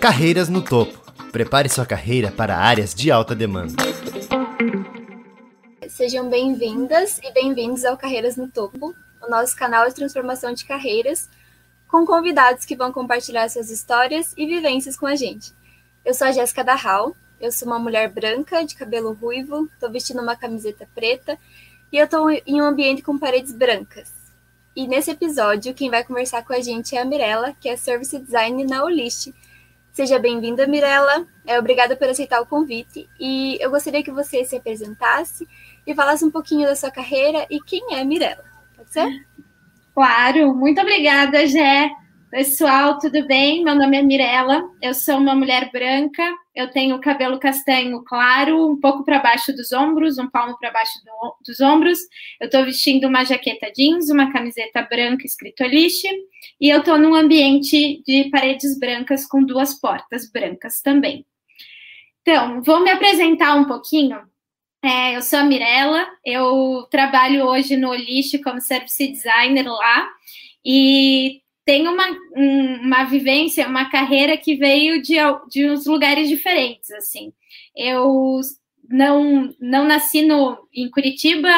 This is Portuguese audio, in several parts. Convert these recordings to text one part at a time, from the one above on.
Carreiras no topo. Prepare sua carreira para áreas de alta demanda. Sejam bem-vindas e bem-vindos ao Carreiras no Topo, o nosso canal de transformação de carreiras, com convidados que vão compartilhar suas histórias e vivências com a gente. Eu sou a Jéssica Darral, eu sou uma mulher branca, de cabelo ruivo, estou vestindo uma camiseta preta e eu estou em um ambiente com paredes brancas. E nesse episódio, quem vai conversar com a gente é a Mirella, que é Service Design na Olist. Seja bem-vinda, Mirella. É, obrigada por aceitar o convite. E eu gostaria que você se apresentasse e falasse um pouquinho da sua carreira e quem é Mirella. Pode ser? Claro. Muito obrigada, Jé. Pessoal, tudo bem? Meu nome é Mirella, eu sou uma mulher branca, eu tenho cabelo castanho claro, um pouco para baixo dos ombros, um palmo para baixo do, dos ombros. Eu estou vestindo uma jaqueta jeans, uma camiseta branca escrito Alice, e eu estou num ambiente de paredes brancas com duas portas brancas também. Então, vou me apresentar um pouquinho. É, eu sou a Mirella, eu trabalho hoje no Olish como service designer lá, e tenho uma, uma vivência, uma carreira que veio de, de uns lugares diferentes, assim. Eu não, não nasci no, em Curitiba,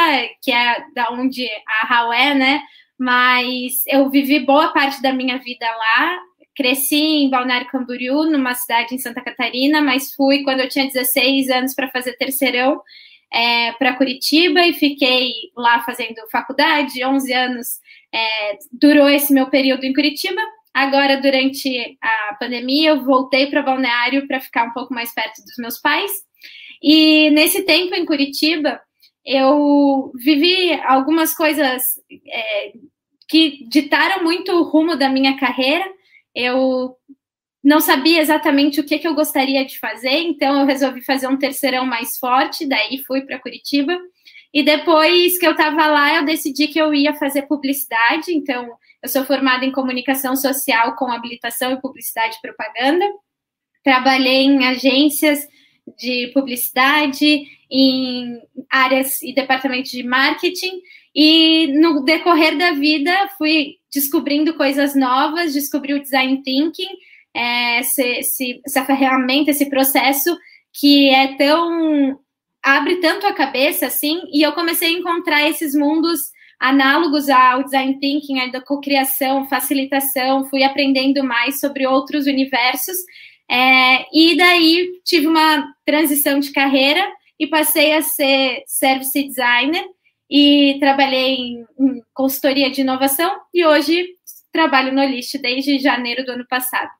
que é da onde a Raul é, né? Mas eu vivi boa parte da minha vida lá. Cresci em Balneário Camboriú, numa cidade em Santa Catarina, mas fui quando eu tinha 16 anos para fazer terceirão é, para Curitiba e fiquei lá fazendo faculdade, 11 anos é, durou esse meu período em Curitiba. Agora, durante a pandemia, eu voltei para Balneário para ficar um pouco mais perto dos meus pais. E nesse tempo em Curitiba, eu vivi algumas coisas é, que ditaram muito o rumo da minha carreira. Eu não sabia exatamente o que, que eu gostaria de fazer, então eu resolvi fazer um terceirão mais forte, daí fui para Curitiba. E depois que eu estava lá, eu decidi que eu ia fazer publicidade. Então, eu sou formada em comunicação social com habilitação em publicidade e propaganda. Trabalhei em agências de publicidade, em áreas e departamentos de marketing. E no decorrer da vida, fui descobrindo coisas novas, descobri o design thinking, é, esse, essa ferramenta, esse processo que é tão abre tanto a cabeça assim, e eu comecei a encontrar esses mundos análogos ao design thinking, da cocriação, facilitação, fui aprendendo mais sobre outros universos, é, e daí tive uma transição de carreira e passei a ser service designer e trabalhei em, em consultoria de inovação e hoje trabalho no List desde janeiro do ano passado.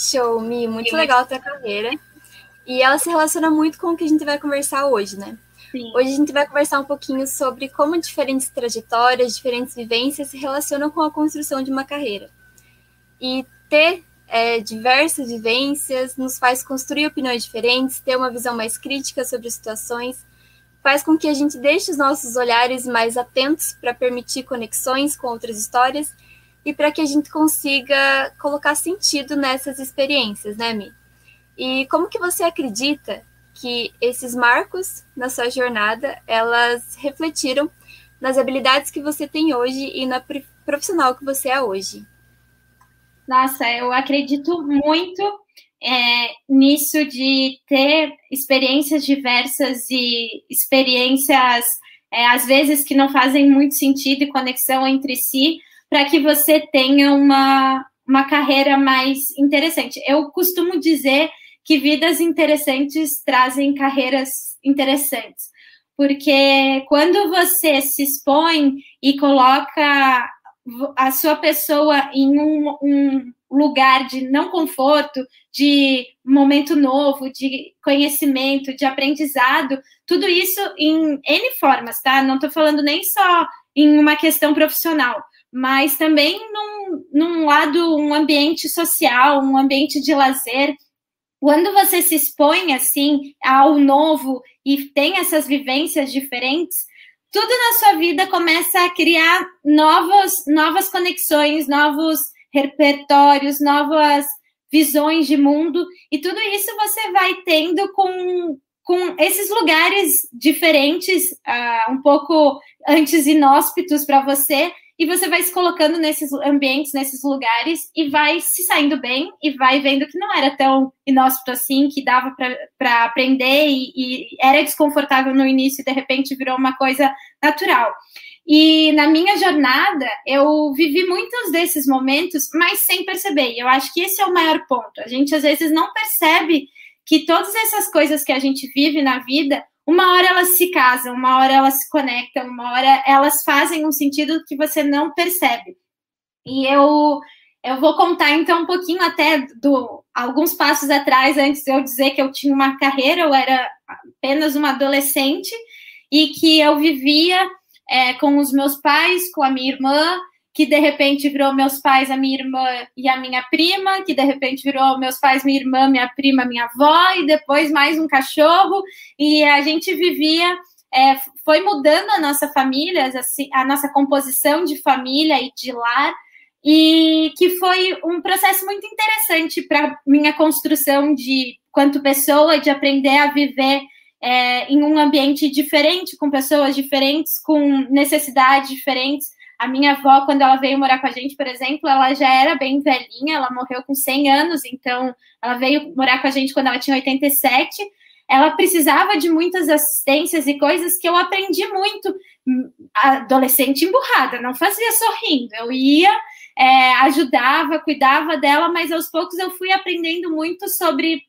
Show, Mi, muito legal a tua carreira. E ela se relaciona muito com o que a gente vai conversar hoje, né? Sim. Hoje a gente vai conversar um pouquinho sobre como diferentes trajetórias, diferentes vivências se relacionam com a construção de uma carreira. E ter é, diversas vivências nos faz construir opiniões diferentes, ter uma visão mais crítica sobre situações, faz com que a gente deixe os nossos olhares mais atentos para permitir conexões com outras histórias e para que a gente consiga colocar sentido nessas experiências, né, Mi? E como que você acredita que esses marcos na sua jornada, elas refletiram nas habilidades que você tem hoje e na profissional que você é hoje? Nossa, eu acredito muito é, nisso de ter experiências diversas e experiências, é, às vezes, que não fazem muito sentido e conexão entre si, para que você tenha uma, uma carreira mais interessante. Eu costumo dizer que vidas interessantes trazem carreiras interessantes. Porque quando você se expõe e coloca a sua pessoa em um, um lugar de não conforto, de momento novo, de conhecimento, de aprendizado, tudo isso em N formas, tá? Não estou falando nem só em uma questão profissional, mas também num, num lado, um ambiente social, um ambiente de lazer, quando você se expõe assim ao novo e tem essas vivências diferentes, tudo na sua vida começa a criar novos, novas conexões, novos repertórios, novas visões de mundo, e tudo isso você vai tendo com, com esses lugares diferentes, uh, um pouco antes inóspitos para você, e você vai se colocando nesses ambientes, nesses lugares e vai se saindo bem e vai vendo que não era tão inóspito assim, que dava para aprender e, e, era desconfortável no início e de repente virou uma coisa natural. E na minha jornada, eu vivi muitos desses momentos, mas sem perceber. E eu acho que esse é o maior ponto. A gente às vezes não percebe que todas essas coisas que a gente vive na vida uma hora elas se casam, uma hora elas se conectam, uma hora elas fazem um sentido que você não percebe. E eu eu vou contar então um pouquinho até do alguns passos atrás antes de eu dizer que eu tinha uma carreira, eu era apenas uma adolescente e que eu vivia é, com os meus pais, com a minha irmã, que de repente virou meus pais, a minha irmã e a minha prima, que de repente virou meus pais, minha irmã, minha prima, minha avó, e depois mais um cachorro, e a gente vivia, é, foi mudando a nossa família, assim, a nossa composição de família e de lar, e que foi um processo muito interessante para minha construção de quanto pessoa, de aprender a viver é, em um ambiente diferente, com pessoas diferentes, com necessidades diferentes, a minha avó, quando ela veio morar com a gente, por exemplo, ela já era bem velhinha, ela morreu com 100 anos, então ela veio morar com a gente quando ela tinha 87. Ela precisava de muitas assistências e coisas que eu aprendi muito. Hum, adolescente emburrada, não fazia sorrindo. Eu ia, é, ajudava, cuidava dela, mas aos poucos eu fui aprendendo muito sobre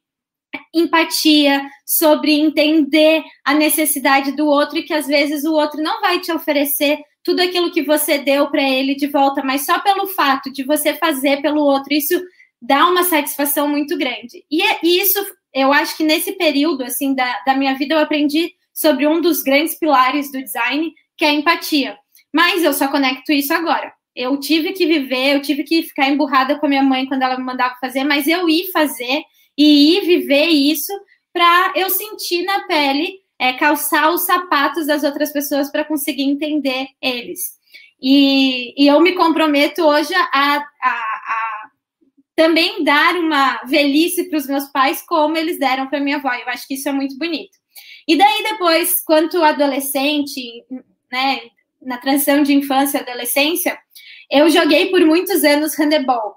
empatia, sobre entender a necessidade do outro e que às vezes o outro não vai te oferecer tudo aquilo que você deu para ele de volta, mas só pelo fato de você fazer pelo outro, isso dá uma satisfação muito grande. E, é, e isso, eu acho que nesse período assim da, da minha vida eu aprendi sobre um dos grandes pilares do design, que é a empatia. Mas eu só conecto isso agora. Eu tive que viver, eu tive que ficar emburrada com a minha mãe quando ela me mandava fazer, mas eu ir fazer e ir viver isso para eu sentir na pele é, calçar os sapatos das outras pessoas para conseguir entender eles. E, e, eu me comprometo hoje a, a, a também dar uma velhice para os meus pais como eles deram para minha avó. Eu acho que isso é muito bonito. E daí depois, quanto adolescente, né, na transição de infância e adolescência, eu joguei por muitos anos handebol.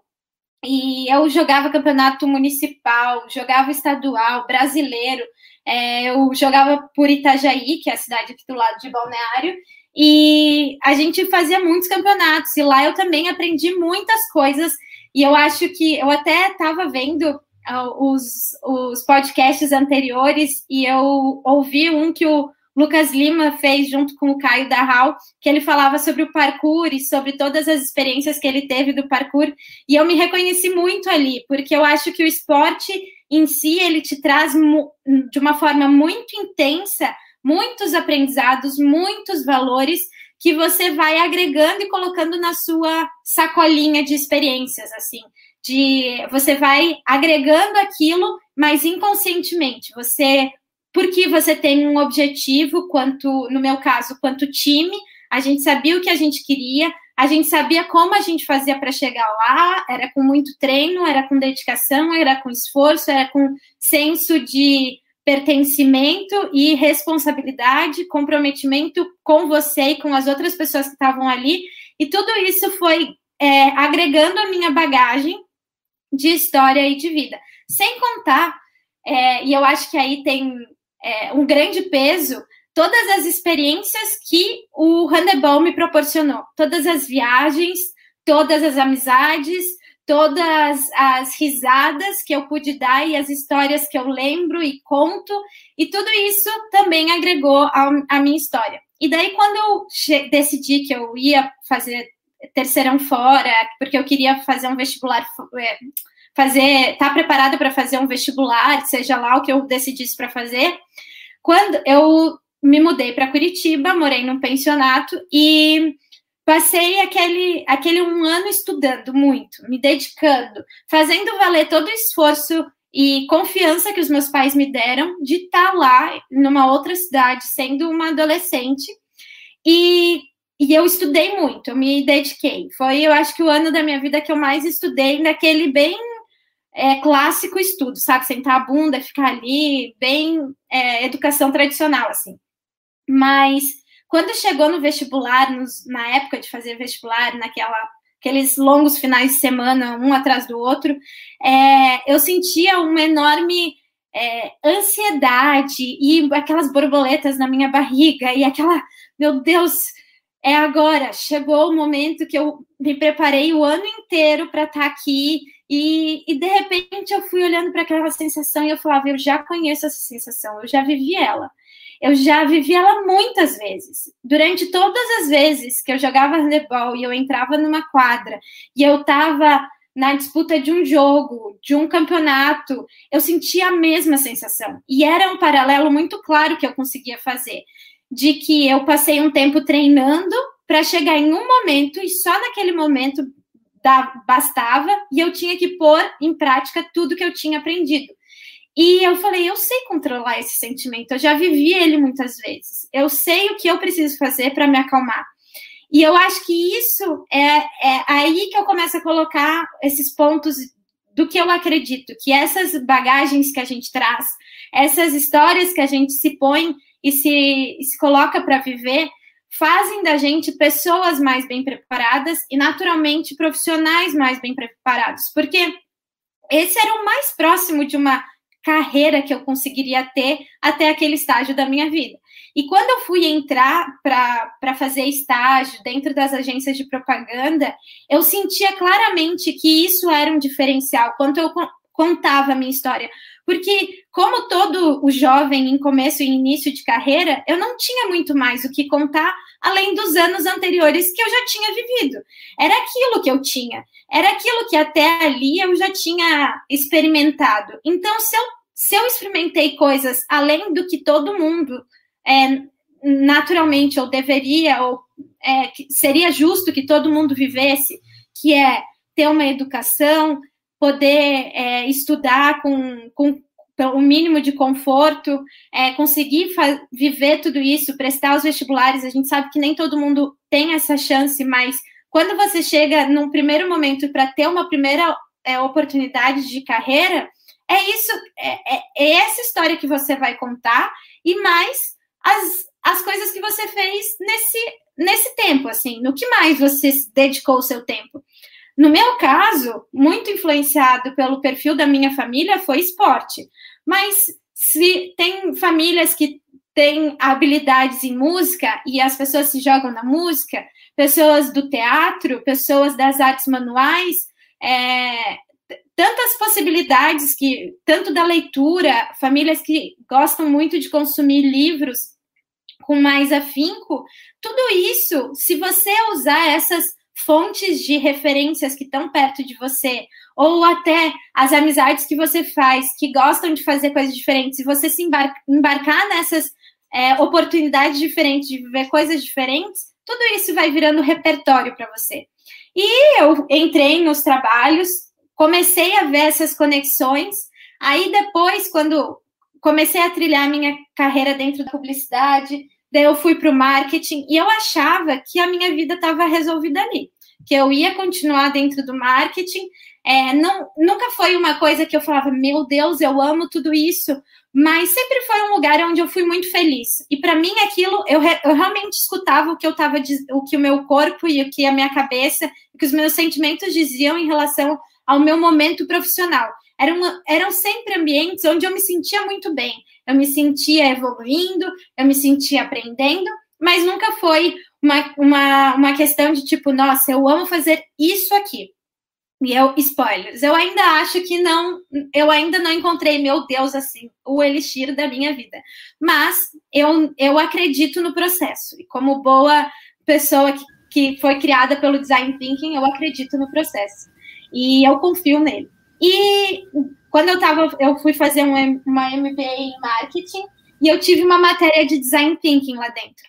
E eu jogava campeonato municipal, jogava estadual, brasileiro. É, eu jogava por Itajaí, que é a cidade aqui do lado de Balneário, e a gente fazia muitos campeonatos. E lá eu também aprendi muitas coisas. E eu acho que eu até estava vendo uh, os, os podcasts anteriores e eu ouvi um que o Lucas Lima fez junto com o Caio Darral, que ele falava sobre o parkour e sobre todas as experiências que ele teve do parkour, e eu me reconheci muito ali, porque eu acho que o esporte em si ele te traz de uma forma muito intensa muitos aprendizados, muitos valores que você vai agregando e colocando na sua sacolinha de experiências, assim, de você vai agregando aquilo, mas inconscientemente, você porque você tem um objetivo, quanto, no meu caso, quanto time, a gente sabia o que a gente queria, a gente sabia como a gente fazia para chegar lá, era com muito treino, era com dedicação, era com esforço, era com senso de pertencimento e responsabilidade, comprometimento com você e com as outras pessoas que estavam ali, e tudo isso foi é, agregando a minha bagagem de história e de vida. Sem contar, é, e eu acho que aí tem é, um grande peso todas as experiências que o handebol me proporcionou, todas as viagens, todas as amizades, todas as risadas que eu pude dar e as histórias que eu lembro e conto, e tudo isso também agregou à minha história. E daí, quando eu decidi que eu ia fazer terceirão fora, porque eu queria fazer um vestibular, é, fazer, estar tá preparada para fazer um vestibular, seja lá o que eu decidisse para fazer. Quando eu me mudei para Curitiba, morei num pensionato e passei aquele, aquele um ano estudando muito, me dedicando, fazendo valer todo o esforço e confiança que os meus pais me deram de estar tá lá numa outra cidade, sendo uma adolescente. E, e eu estudei muito, eu me dediquei. Foi, eu acho que o ano da minha vida que eu mais estudei naquele bem é, clássico estudo, sabe? Sentar a bunda, ficar ali, bem é, educação tradicional, assim. Mas quando chegou no vestibular, nos, na época de fazer vestibular, naquela aqueles longos finais de semana, um atrás do outro, é, eu sentia uma enorme é, ansiedade e aquelas borboletas na minha barriga e aquela, meu Deus, é agora, chegou o momento que eu me preparei o ano inteiro para estar tá aqui e, e, de repente eu fui olhando para aquela sensação e eu falava, eu já conheço essa sensação, eu já vivi ela. Eu já vivi ela muitas vezes. Durante todas as vezes que eu jogava handebol e eu entrava numa quadra e eu estava na disputa de um jogo, de um campeonato, eu sentia a mesma sensação. E era um paralelo muito claro que eu conseguia fazer, de que eu passei um tempo treinando para chegar em um momento e só naquele momento bastava e eu tinha que pôr em prática tudo que eu tinha aprendido. E eu falei, eu sei controlar esse sentimento, eu já vivi ele muitas vezes. Eu sei o que eu preciso fazer para me acalmar. E eu acho que isso é, é aí que eu começo a colocar esses pontos do que eu acredito, que essas bagagens que a gente traz, essas histórias que a gente se põe e se, e se coloca para viver, fazem da gente pessoas mais bem preparadas e, naturalmente, profissionais mais bem preparados. Porque esse era o mais próximo de uma carreira que eu conseguiria ter até aquele estágio da minha vida. E quando eu fui entrar para fazer estágio dentro das agências de propaganda, eu sentia claramente que isso era um diferencial, quando eu contava a minha história. Porque, como todo o jovem em começo e início de carreira, eu não tinha muito mais o que contar além dos anos anteriores que eu já tinha vivido. Era aquilo que eu tinha, era aquilo que até ali eu já tinha experimentado. Então, se eu, se eu experimentei coisas além do que todo mundo é, naturalmente ou deveria ou é, seria justo que todo mundo vivesse, que é ter uma educação, poder é, estudar com, com o mínimo de conforto, é, conseguir viver tudo isso, prestar os vestibulares. A gente sabe que nem todo mundo tem essa chance, mas quando você chega num primeiro momento para ter uma primeira é, oportunidade de carreira, é isso, é, é, é essa história que você vai contar e mais as, as coisas que você fez nesse, nesse tempo, assim, no que mais você dedicou o seu tempo. No meu caso, muito influenciado pelo perfil da minha família, foi esporte. Mas se tem famílias que têm habilidades em música e as pessoas se jogam na música, pessoas do teatro, pessoas das artes manuais, é, tantas possibilidades que tanto da leitura, famílias que gostam muito de consumir livros com mais afinco, tudo isso, se você usar essas fontes de referências que estão perto de você, ou até as amizades que você faz, que gostam de fazer coisas diferentes, se você se embarcar, embarcar nessas é, oportunidades diferentes, de viver coisas diferentes, tudo isso vai virando repertório para você. E eu entrei nos trabalhos, comecei a ver essas conexões, aí depois, quando comecei a trilhar minha carreira dentro da publicidade, Daí eu fui para o marketing e eu achava que a minha vida estava resolvida ali, que eu ia continuar dentro do marketing. É, não, nunca foi uma coisa que eu falava, meu Deus, eu amo tudo isso, mas sempre foi um lugar onde eu fui muito feliz. E para mim aquilo, eu, eu realmente escutava o que eu estava, o que o meu corpo e o que a minha cabeça, o que os meus sentimentos diziam em relação ao meu momento profissional. Eram, eram sempre ambientes onde eu me sentia muito bem eu me sentia evoluindo, eu me sentia aprendendo, mas nunca foi uma, uma, uma questão de tipo, nossa, eu amo fazer isso aqui. E eu, spoilers, eu ainda acho que não, eu ainda não encontrei, meu Deus, assim, o elixir da minha vida. Mas eu, eu acredito no processo. E como boa pessoa que, que foi criada pelo design thinking, eu acredito no processo. E eu confio nele. E quando eu tava, eu fui fazer um, uma MBA em marketing e eu tive uma matéria de design thinking lá dentro.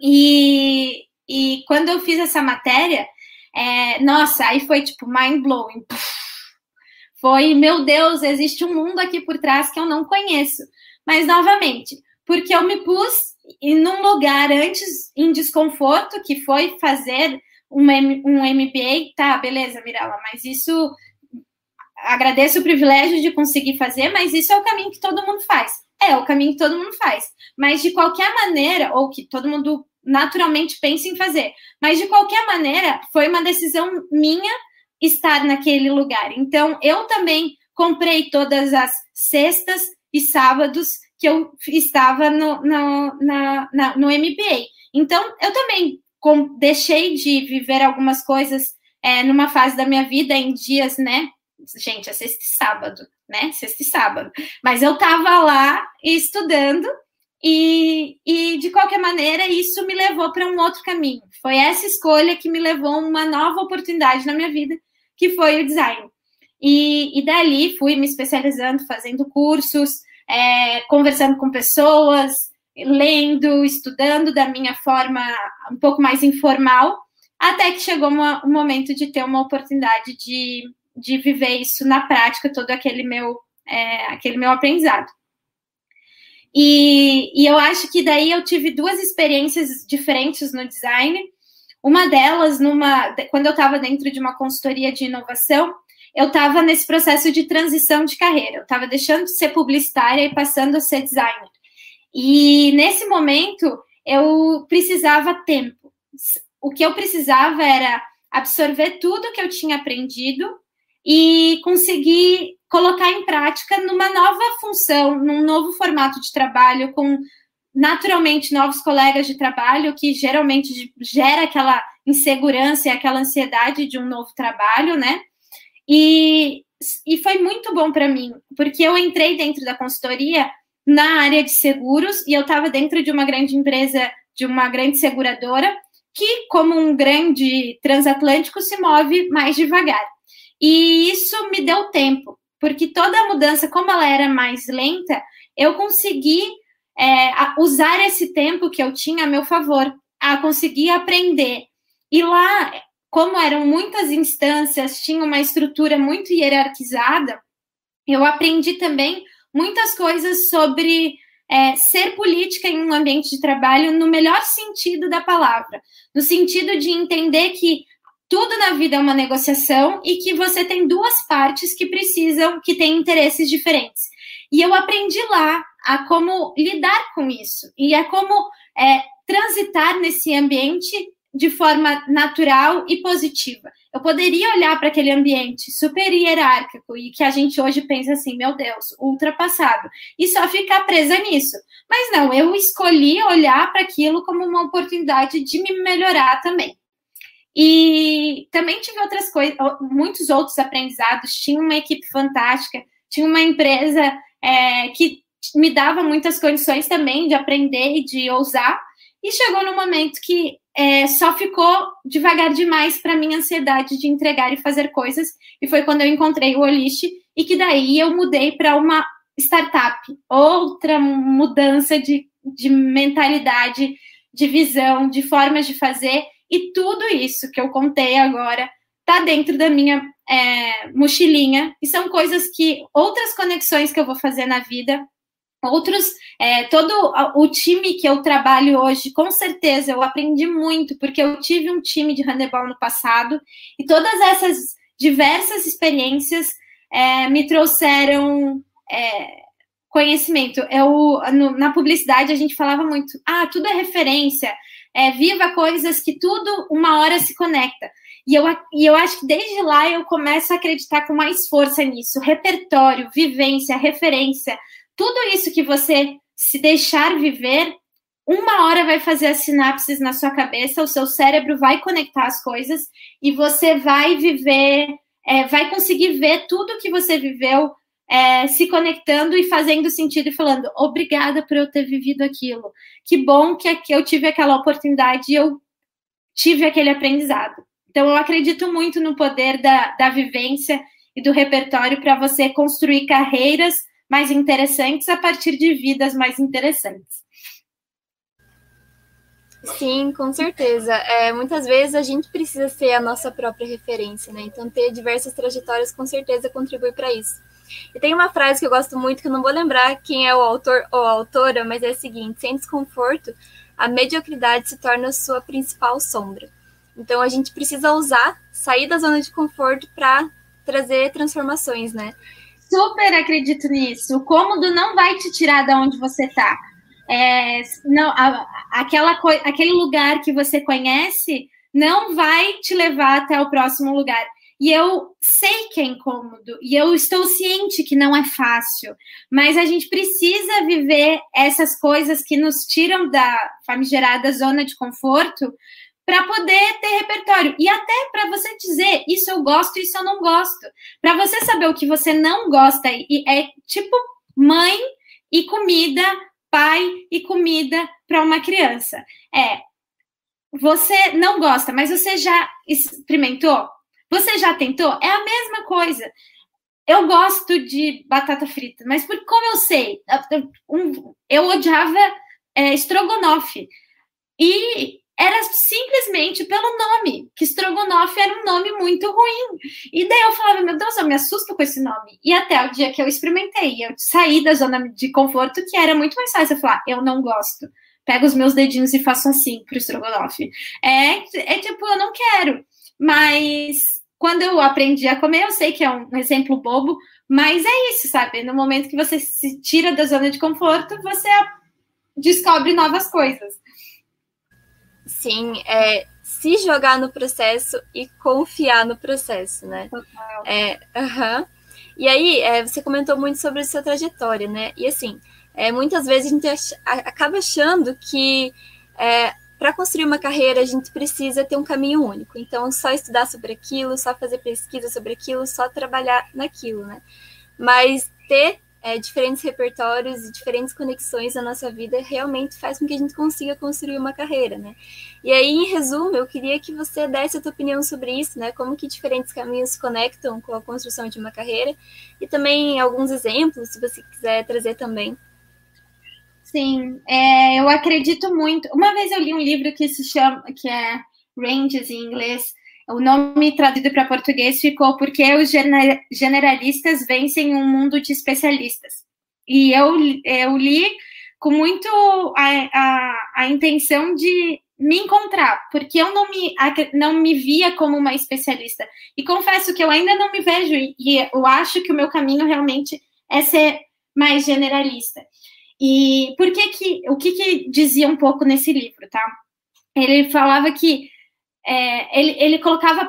E, e quando eu fiz essa matéria, é, nossa, aí foi tipo mind blowing. Foi, meu Deus, existe um mundo aqui por trás que eu não conheço. Mas novamente, porque eu me pus em um lugar antes em desconforto, que foi fazer um, um MBA, tá, beleza, Mirella, mas isso agradeço o privilégio de conseguir fazer, mas isso é o caminho que todo mundo faz. É o caminho que todo mundo faz. Mas de qualquer maneira, ou que todo mundo naturalmente pensa em fazer, mas de qualquer maneira, foi uma decisão minha estar naquele lugar. Então, eu também comprei todas as sextas e sábados que eu estava no, no, na, na, no MBA. Então, eu também com, deixei de viver algumas coisas é, numa fase da minha vida em dias, né? Gente, é sexta e sábado, né? Sexta e sábado. Mas eu estava lá estudando e, e, de qualquer maneira, isso me levou para um outro caminho. Foi essa escolha que me levou a uma nova oportunidade na minha vida, que foi o design. E, e dali fui me especializando, fazendo cursos, é, conversando com pessoas, lendo, estudando da minha forma um pouco mais informal, até que chegou uma, um momento de ter uma oportunidade de, de viver isso na prática, todo aquele meu, é, aquele meu aprendizado. E, e eu acho que daí eu tive duas experiências diferentes no design. Uma delas, numa, quando eu estava dentro de uma consultoria de inovação, eu estava nesse processo de transição de carreira. Eu estava deixando de ser publicitária e passando a ser designer. E nesse momento eu precisava tempo. O que eu precisava era absorver tudo que eu tinha aprendido e conseguir colocar em prática numa nova função, num novo formato de trabalho, com naturalmente novos colegas de trabalho, que geralmente gera aquela insegurança e aquela ansiedade de um novo trabalho, né? E, e foi muito bom para mim, porque eu entrei dentro da consultoria na área de seguros e eu estava dentro de uma grande empresa, de uma grande seguradora, que, como um grande transatlântico, se move mais devagar. E isso me deu tempo, porque toda a mudança, como ela era mais lenta, eu consegui é, usar esse tempo que eu tinha a meu favor, a conseguir aprender. E lá como eram muitas instâncias, tinha uma estrutura muito hierarquizada, eu aprendi também muitas coisas sobre é, ser política em um ambiente de trabalho no melhor sentido da palavra, no sentido de entender que tudo na vida é uma negociação e que você tem duas partes que precisam, que têm interesses diferentes. E eu aprendi lá a como lidar com isso e a como é, transitar nesse ambiente de forma natural e positiva. Eu poderia olhar para aquele ambiente super hierárquico e que a gente hoje pensa assim, meu Deus, ultrapassado, e só ficar presa nisso. Mas não, eu escolhi olhar para aquilo como uma oportunidade de me melhorar também. E também tive outras coisas, muitos outros aprendizados. Tinha uma equipe fantástica, tinha uma empresa é, que me dava muitas condições também de aprender e de ousar. E chegou no momento que é, só ficou devagar demais para minha ansiedade de entregar e fazer coisas. E foi quando eu encontrei o Olish e que daí eu mudei para uma startup, outra mudança de, de mentalidade, de visão, de formas de fazer. E tudo isso que eu contei agora está dentro da minha é, mochilinha. E são coisas que, outras conexões que eu vou fazer na vida, Outros, é, todo o time que eu trabalho hoje, com certeza eu aprendi muito, porque eu tive um time de handebol no passado, e todas essas diversas experiências é, me trouxeram é, conhecimento. Eu, no, na publicidade a gente falava muito, ah, tudo é referência, é, viva coisas que tudo uma hora se conecta. E eu, e eu acho que desde lá eu começo a acreditar com mais força nisso. Repertório, vivência, referência, tudo isso que você se deixar viver, uma hora vai fazer as sinapses na sua cabeça, o seu cérebro vai conectar as coisas e você vai viver, é, vai conseguir ver tudo que você viveu é, se conectando e fazendo sentido e falando obrigada por eu ter vivido aquilo. Que bom que eu tive aquela oportunidade e eu tive aquele aprendizado. Então, eu acredito muito no poder da, da vivência e do repertório para você construir carreiras mais interessantes a partir de vidas mais interessantes. Sim, com certeza. É, muitas vezes a gente precisa ser a nossa própria referência, né? Então, ter diversas trajetórias com certeza contribui para isso. E tem uma frase que eu gosto muito, que eu não vou lembrar quem é o autor ou a autora, mas é a seguinte: sem desconforto, a mediocridade se torna sua principal sombra. Então, a gente precisa usar, sair da zona de conforto para trazer transformações, né? super acredito nisso. O cômodo não vai te tirar da onde você está. É, não, a, aquela aquele lugar que você conhece não vai te levar até o próximo lugar. E eu sei que é incômodo, e eu estou ciente que não é fácil, mas a gente precisa viver essas coisas que nos tiram da famigerada zona de conforto para poder ter repertório. E até para você dizer, isso eu gosto, isso eu não gosto. Para você saber o que você não gosta, e é tipo mãe e comida, pai e comida para uma criança. É, você não gosta, mas você já experimentou? Você já tentou? É a mesma coisa. Eu gosto de batata frita, mas por como eu sei? Eu odiava é, estrogonofe. E era simplesmente pelo nome, que estrogonofe era um nome muito ruim. E daí eu falava, meu Deus, eu me assusto com esse nome. E até o dia que eu experimentei, eu saí da zona de conforto, que era muito mais fácil eu falar, eu não gosto. Pego os meus dedinhos e faço assim pro estrogonofe. É, é tipo, eu não quero. Mas quando eu aprendi a comer, eu sei que é um exemplo bobo, mas é isso, sabe? No momento que você se tira da zona de conforto, você descobre novas coisas. Sim, é se jogar no processo e confiar no processo, né? Total. É, uh -huh. E aí, é, você comentou muito sobre a sua trajetória, né? E assim, é, muitas vezes a gente ach acaba achando que é, para construir uma carreira a gente precisa ter um caminho único. Então, só estudar sobre aquilo, só fazer pesquisa sobre aquilo, só trabalhar naquilo, né? Mas ter é, diferentes repertórios e diferentes conexões na nossa vida realmente faz com que a gente consiga construir uma carreira, né? E aí, em resumo, eu queria que você desse a tua opinião sobre isso, né? Como que diferentes caminhos se conectam com a construção de uma carreira e também alguns exemplos, se você quiser trazer também. Sim, é, eu acredito muito. Uma vez eu li um livro que se chama, que é Ranges em inglês, o nome traduzido para português ficou Porque os Generalistas Vencem um Mundo de Especialistas. E eu, eu li com muito a, a, a intenção de me encontrar, porque eu não me, não me via como uma especialista. E confesso que eu ainda não me vejo, e eu acho que o meu caminho realmente é ser mais generalista. E por que que, o que que dizia um pouco nesse livro, tá? Ele falava que é, ele, ele colocava a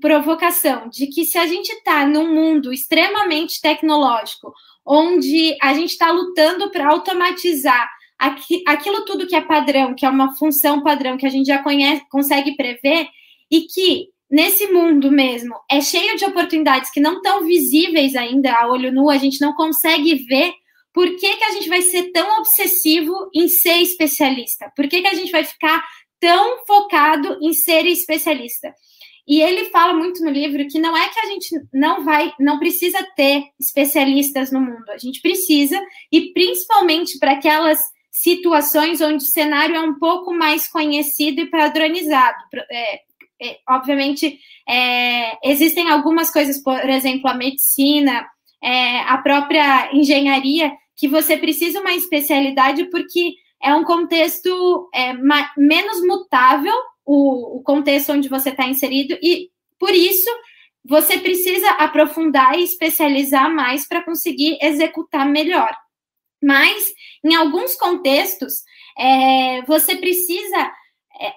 provocação de que se a gente está num mundo extremamente tecnológico, onde a gente está lutando para automatizar aqui, aquilo tudo que é padrão, que é uma função padrão que a gente já conhece, consegue prever, e que nesse mundo mesmo é cheio de oportunidades que não estão visíveis ainda a olho nu, a gente não consegue ver. Por que, que a gente vai ser tão obsessivo em ser especialista? Por que, que a gente vai ficar tão focado em ser especialista. E ele fala muito no livro que não é que a gente não vai, não precisa ter especialistas no mundo, a gente precisa, e principalmente para aquelas situações onde o cenário é um pouco mais conhecido e padronizado. É, é, obviamente, é, existem algumas coisas, por exemplo, a medicina, é, a própria engenharia, que você precisa uma especialidade porque é um contexto é, menos mutável, o, o contexto onde você está inserido, e por isso você precisa aprofundar e especializar mais para conseguir executar melhor. Mas, em alguns contextos, é, você precisa é,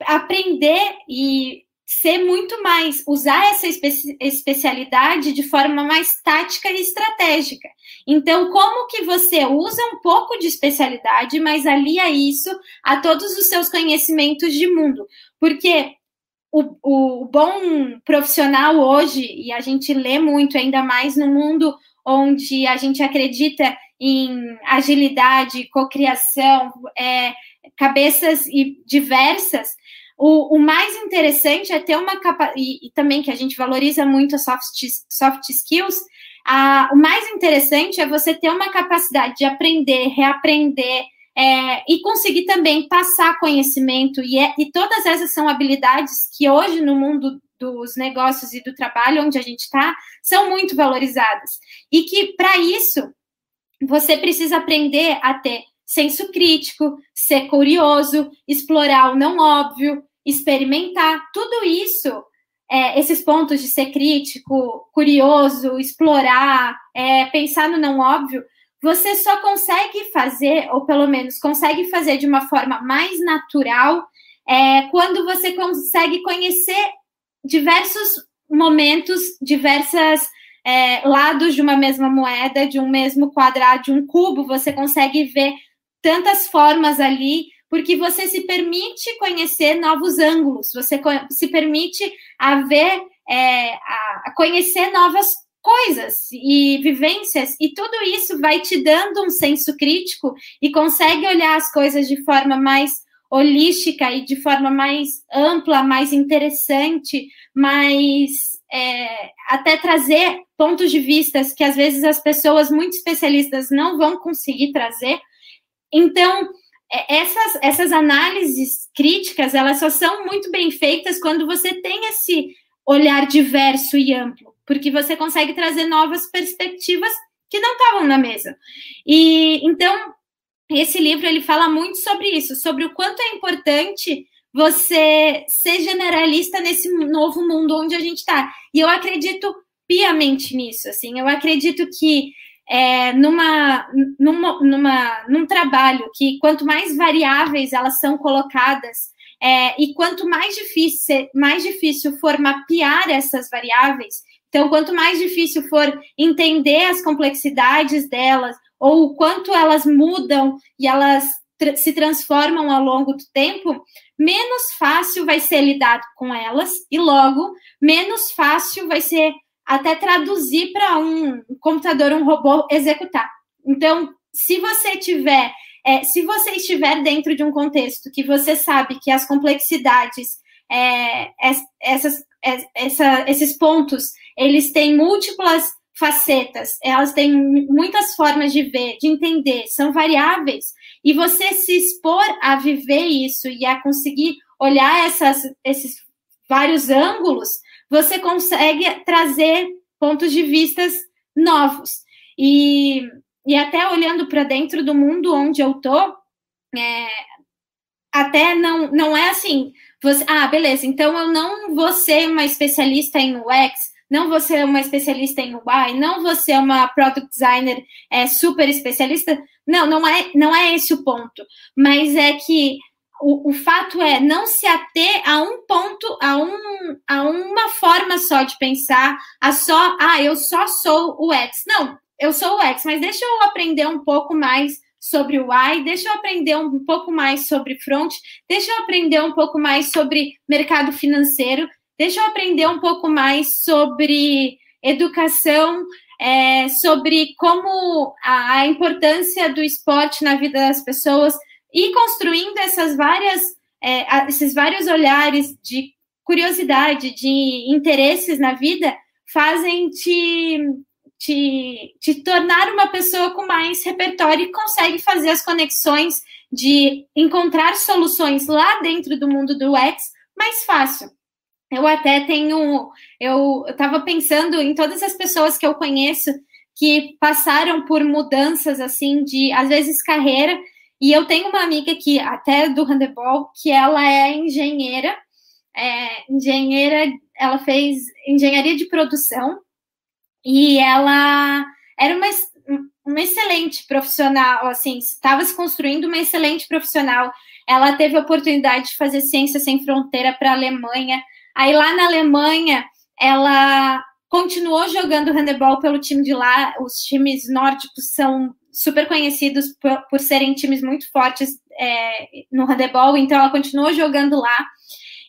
aprender e ser muito mais, usar essa espe especialidade de forma mais tática e estratégica. Então, como que você usa um pouco de especialidade, mas alia isso a todos os seus conhecimentos de mundo? Porque o, o bom profissional hoje, e a gente lê muito, ainda mais no mundo onde a gente acredita em agilidade, cocriação, é, cabeças diversas, o, o mais interessante é ter uma capa e, também que a gente valoriza muito as soft, soft skills. A, o mais interessante é você ter uma capacidade de aprender, reaprender é, e conseguir também passar conhecimento. E, é, e todas essas são habilidades que hoje no mundo dos negócios e do trabalho onde a gente está são muito valorizadas. E que para isso você precisa aprender a ter senso crítico, ser curioso, explorar o não óbvio, experimentar, tudo isso é, esses pontos de ser crítico, curioso, explorar, é, pensar no não óbvio, você só consegue fazer, ou pelo menos consegue fazer de uma forma mais natural, é, quando você consegue conhecer diversos momentos, diversas é, lados de uma mesma moeda, de um mesmo quadrado, de um cubo, você consegue ver tantas formas ali, porque você se permite conhecer novos ângulos, você se permite a ver, é, a conhecer novas coisas e vivências, e tudo isso vai te dando um senso crítico e consegue olhar as coisas de forma mais holística e de forma mais ampla, mais interessante, mais é, até trazer pontos de vistas que às vezes as pessoas muito especialistas não vão conseguir trazer. Então, essas, essas análises críticas, elas só são muito bem feitas quando você tem esse olhar diverso e amplo porque você consegue trazer novas perspectivas que não estavam na mesa. E então esse livro ele fala muito sobre isso, sobre o quanto é importante você ser generalista nesse novo mundo onde a gente está. E eu acredito piamente nisso, assim, eu acredito que é, numa, numa, numa, num trabalho que quanto mais variáveis elas são colocadas é, e quanto mais difícil, mais difícil for mapear essas variáveis, então, quanto mais difícil for entender as complexidades delas, ou o quanto elas mudam e elas se transformam ao longo do tempo, menos fácil vai ser lidar com elas, e logo, menos fácil vai ser até traduzir para um computador, um robô executar. Então, se você tiver, é, se você estiver dentro de um contexto que você sabe que as complexidades, é, essas, é, essa, esses pontos eles têm múltiplas facetas, elas têm muitas formas de ver, de entender, são variáveis. E você se expor a viver isso e a conseguir olhar essas, esses vários ângulos, você consegue trazer pontos de vistas novos. E, e até olhando para dentro do mundo onde eu tô, é, até não, não é assim, você, ah, beleza, então eu não vou ser uma especialista em UX, não você é uma especialista em UI, não você é uma product designer é, super especialista. Não, não é, não é esse o ponto. Mas é que o, o, fato é não se ater a um ponto, a, um, a uma forma só de pensar, a só, ah, eu só sou o X. Não, eu sou o X, mas deixa eu aprender um pouco mais sobre o Y, deixa eu aprender um pouco mais sobre front, deixa eu aprender um pouco mais sobre mercado financeiro, Deixa eu aprender um pouco mais sobre educação, é, sobre como a, a, importância do esporte na vida das pessoas e construindo essas várias, é, esses vários olhares de curiosidade, de interesses na vida, fazem te, te, te tornar uma pessoa com mais repertório e consegue fazer as conexões de encontrar soluções lá dentro do mundo do UX mais fácil. Eu até tenho, eu estava pensando em todas as pessoas que eu conheço que passaram por mudanças assim de às vezes carreira. E eu tenho uma amiga que até do handebol que ela é engenheira, é, engenheira, ela fez engenharia de produção e ela era uma, uma excelente profissional, assim, estava se construindo uma excelente profissional. Ela teve a oportunidade de fazer ciência sem fronteira para a Alemanha. Aí lá na Alemanha, ela continuou jogando handebol pelo time de lá. Os times nórdicos são super conhecidos por, por serem times muito fortes é, no handebol, então ela continuou jogando lá.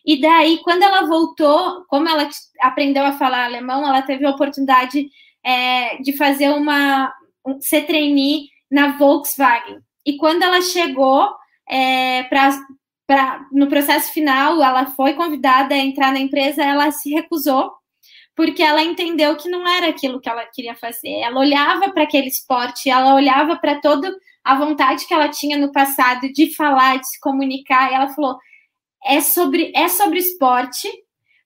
E daí, quando ela voltou, como ela aprendeu a falar alemão, ela teve a oportunidade é, de fazer uma um, ser trainee na Volkswagen. E quando ela chegou é, no processo final, ela foi convidada a entrar na empresa, ela se recusou, porque ela entendeu que não era aquilo que ela queria fazer. Ela olhava para aquele esporte, ela olhava para toda a vontade que ela tinha no passado de falar, de se comunicar, e ela falou: é sobre, é sobre esporte,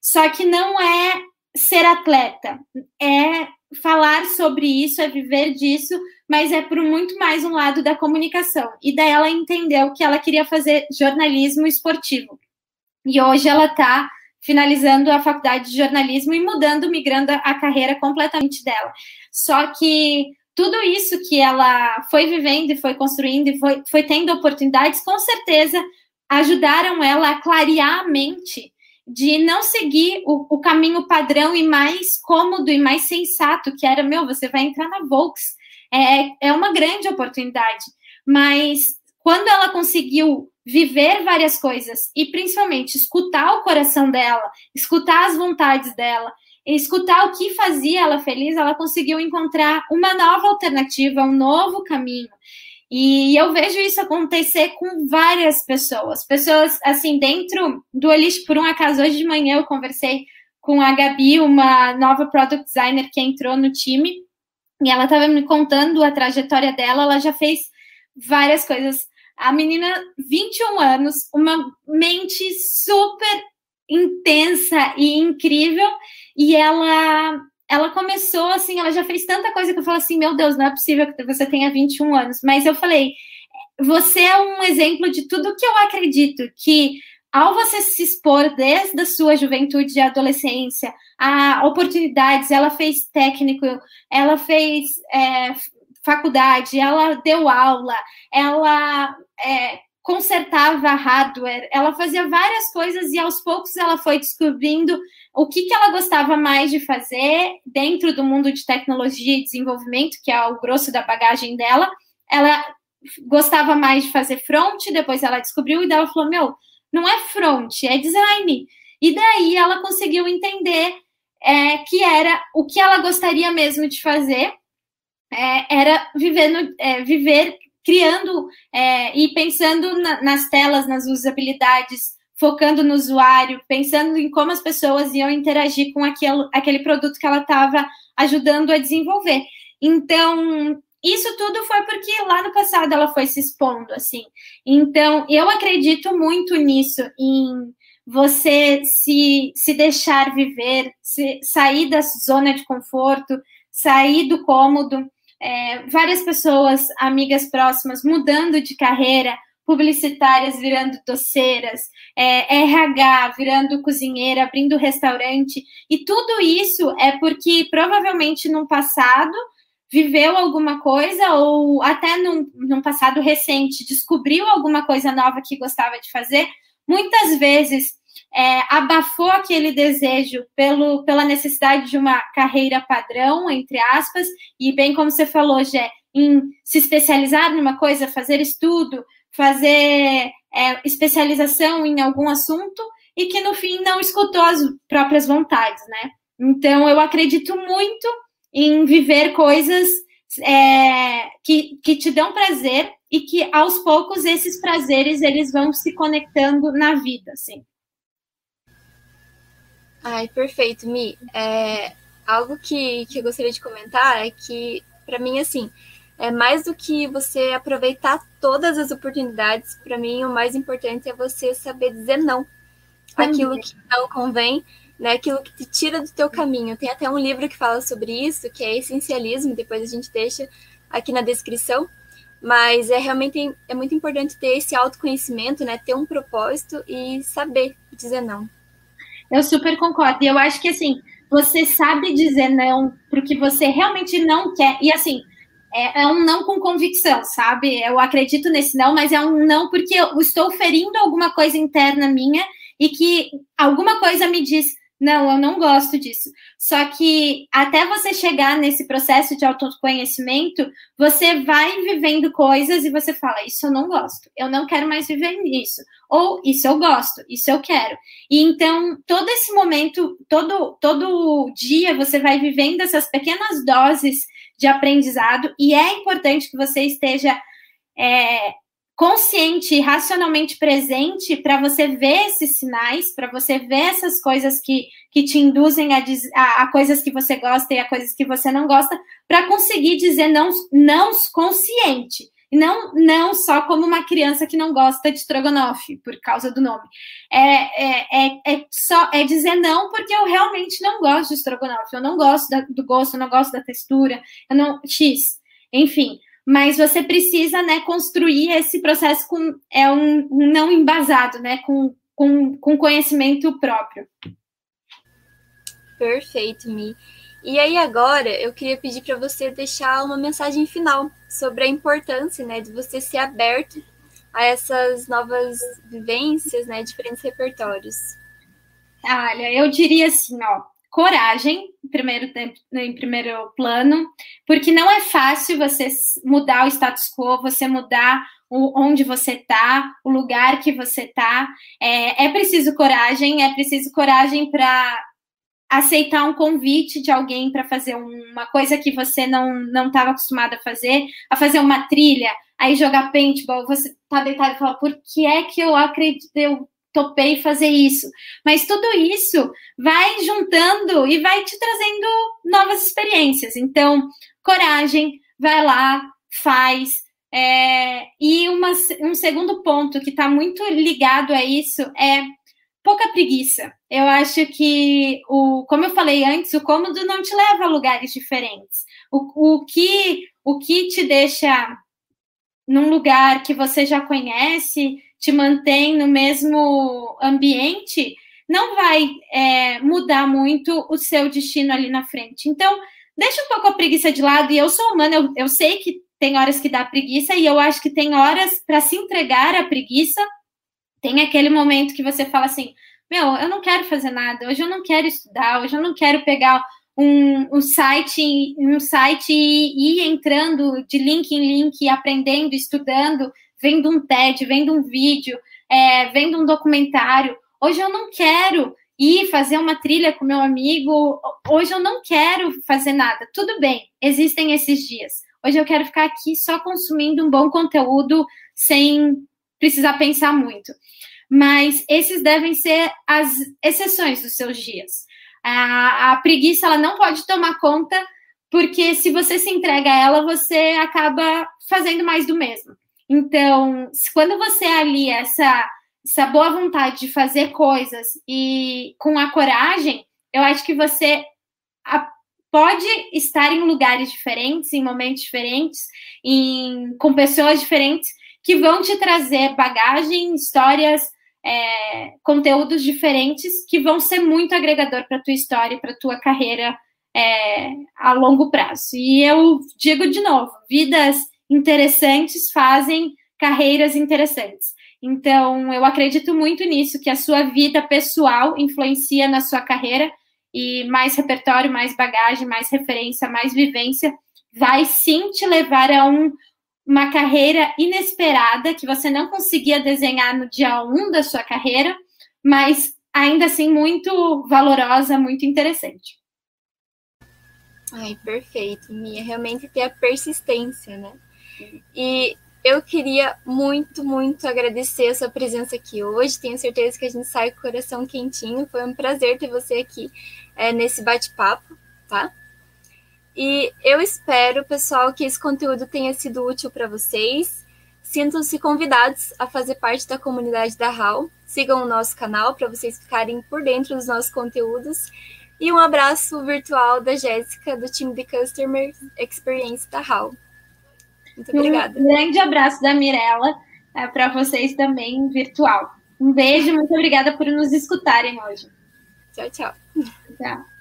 só que não é ser atleta, é falar sobre isso, é viver disso, mas é por muito mais um lado da comunicação. E daí ela entendeu que ela queria fazer jornalismo esportivo. E hoje ela está finalizando a faculdade de jornalismo e mudando, migrando a carreira completamente dela. Só que tudo isso que ela foi vivendo e foi construindo e foi, foi tendo oportunidades, com certeza ajudaram ela a clarear a mente de não seguir o, o, caminho padrão e mais cômodo e mais sensato, que era, meu, você vai entrar na Volks. É, é uma grande oportunidade. Mas quando ela conseguiu viver várias coisas e principalmente escutar o coração dela, escutar as vontades dela, escutar o que fazia ela feliz, ela conseguiu encontrar uma nova alternativa, um novo caminho. E eu vejo isso acontecer com várias pessoas. Pessoas, assim, dentro do Elite, por um acaso, hoje de manhã eu conversei com a Gabi, uma nova product designer que entrou no time, e ela estava me contando a trajetória dela. Ela já fez várias coisas. A menina, 21 anos, uma mente super intensa e incrível, e ela ela começou assim, ela já fez tanta coisa que eu falo assim, meu Deus, não é possível que você tenha 21 anos. Mas eu falei, você é um exemplo de tudo que eu acredito, que ao você se expor desde a sua juventude e adolescência a oportunidades, ela fez técnico, ela fez é, faculdade, ela deu aula, ela é, consertava hardware, ela fazia várias coisas e aos poucos ela foi descobrindo o que, que ela gostava mais de fazer dentro do mundo de tecnologia e desenvolvimento, que é o grosso da bagagem dela. Ela gostava mais de fazer front, depois ela descobriu e ela falou: Meu, não é front, é design. E daí ela conseguiu entender é, que era o que ela gostaria mesmo de fazer, é, era viver, é, viver criando é, e pensando na, nas telas, nas usabilidades, focando no usuário, pensando em como as pessoas iam interagir com aquele, aquele produto que ela estava ajudando a desenvolver. Então, isso tudo foi porque lá no passado ela foi se expondo, assim. Então, eu acredito muito nisso, em você se, se deixar viver, se, sair da zona de conforto, sair do cômodo é, várias pessoas, amigas próximas, mudando de carreira, publicitárias virando doceiras, é, RH virando cozinheira, abrindo restaurante, e tudo isso é porque provavelmente no passado viveu alguma coisa ou até num, num passado recente descobriu alguma coisa nova que gostava de fazer. Muitas vezes é, abafou aquele desejo pelo, pela necessidade de uma carreira padrão, entre aspas, e bem como você falou, Jé, em se especializar numa coisa, fazer estudo, fazer é, especialização em algum assunto, e que no fim não escutou as próprias vontades, né? Então, eu acredito muito em viver coisas é, que, que te dão prazer e que aos poucos esses prazeres eles vão se conectando na vida, assim. Ai, perfeito, Mi. É, algo que, que eu gostaria de comentar é que, para mim, assim, é mais do que você aproveitar todas as oportunidades, para mim, o mais importante é você saber dizer não. Aquilo que não convém, né? Aquilo que te tira do teu caminho. Tem até um livro que fala sobre isso, que é Essencialismo, depois a gente deixa aqui na descrição. Mas é realmente é muito importante ter esse autoconhecimento, né? Ter um propósito e saber dizer não. Eu super concordo. E eu acho que assim, você sabe dizer não para o que você realmente não quer. E assim, é, é, um não com convicção, sabe? Eu acredito nesse não, mas é um não porque eu estou ferindo alguma coisa interna minha e que alguma coisa me diz não, eu não gosto disso. Só que até você chegar nesse processo de autoconhecimento, você vai vivendo coisas e você fala: Isso eu não gosto, eu não quero mais viver nisso. Ou isso eu gosto, isso eu quero. E então, todo esse momento, todo, todo dia, você vai vivendo essas pequenas doses de aprendizado, e é importante que você esteja. É, consciente e racionalmente presente para você ver esses sinais, para você ver essas coisas que, que te induzem a, a, a, coisas que você gosta e a coisas que você não gosta, para conseguir dizer não, não consciente. Não, não só como uma criança que não gosta de estrogonofe, por causa do nome. É, é, é, é, só, é dizer não porque eu realmente não gosto de estrogonofe, eu não gosto da, do gosto, eu não gosto da textura, eu não. X. Enfim, mas você precisa né, construir esse processo com é um, um não embasado, né, com, com, com conhecimento próprio. Perfeito, Mi. E aí agora eu queria pedir para você deixar uma mensagem final sobre a importância, né, de você ser aberto a essas novas vivências, né, diferentes repertórios. Olha, eu diria assim, ó, coragem, em primeiro, em primeiro plano, porque não é fácil você mudar o status quo, você mudar o, onde você está, o lugar que você está. É, é preciso coragem, é preciso coragem para aceitar um convite de alguém para fazer uma coisa que você não não estava acostumado a fazer, a fazer uma trilha, aí jogar paintball, você tá deitado e fala, por que é que eu acredito, eu topei fazer isso. Mas tudo isso vai juntando e vai te trazendo novas experiências. Então, coragem, vai lá, faz. É, e uma, um segundo ponto que está muito ligado a isso é pouca preguiça. Eu acho que, o, como eu falei antes, o cômodo não te leva a lugares diferentes. O, o, que, o que te deixa num lugar que você já conhece te mantém no mesmo ambiente, não vai é, mudar muito o seu destino ali na frente. Então, deixa um pouco a preguiça de lado. E eu sou humana, eu, eu sei que tem horas que dá preguiça, e eu acho que tem horas para se entregar à preguiça. Tem aquele momento que você fala assim: Meu, eu não quero fazer nada, hoje eu não quero estudar, hoje eu não quero pegar um, um site, um site e ir entrando de link em link, aprendendo, estudando vendo um TED, vendo um vídeo, é, vendo um documentário. Hoje eu não quero ir fazer uma trilha com meu amigo. Hoje eu não quero fazer nada. Tudo bem, existem esses dias. Hoje eu quero ficar aqui só consumindo um bom conteúdo sem precisar pensar muito. Mas esses devem ser as exceções dos seus dias. A, a preguiça ela não pode tomar conta, porque se você se entrega a ela, você acaba fazendo mais do mesmo. Então, quando você alia essa, essa boa vontade de fazer coisas e com a coragem, eu acho que você pode estar em lugares diferentes, em momentos diferentes, em, com pessoas diferentes que vão te trazer bagagem, histórias, é, conteúdos diferentes que vão ser muito agregador para tua história e para tua carreira é, a longo prazo. E eu digo de novo, vidas interessantes fazem carreiras interessantes. Então, eu acredito muito nisso, que a sua vida pessoal influencia na sua carreira e mais repertório, mais bagagem, mais referência, mais vivência vai sim te levar a um, uma carreira inesperada que você não conseguia desenhar no dia um da sua carreira, mas ainda assim muito valorosa, muito interessante. Ai, perfeito, Mia. Realmente ter a persistência, né? E eu queria muito, muito agradecer a sua presença aqui hoje. Tenho certeza que a gente sai com o coração quentinho. Foi um prazer ter você aqui é, nesse bate-papo, tá? E eu espero, pessoal, que esse conteúdo tenha sido útil para vocês. Sintam-se convidados a fazer parte da comunidade da HAL. Sigam o nosso canal para vocês ficarem por dentro dos nossos conteúdos. E um abraço virtual da Jéssica, do time de Customer Experience da HAL. Muito obrigada. Um grande abraço da Mirella é, para vocês também, virtual. Um beijo, muito obrigada por nos escutarem hoje. Tchau, tchau. Tchau.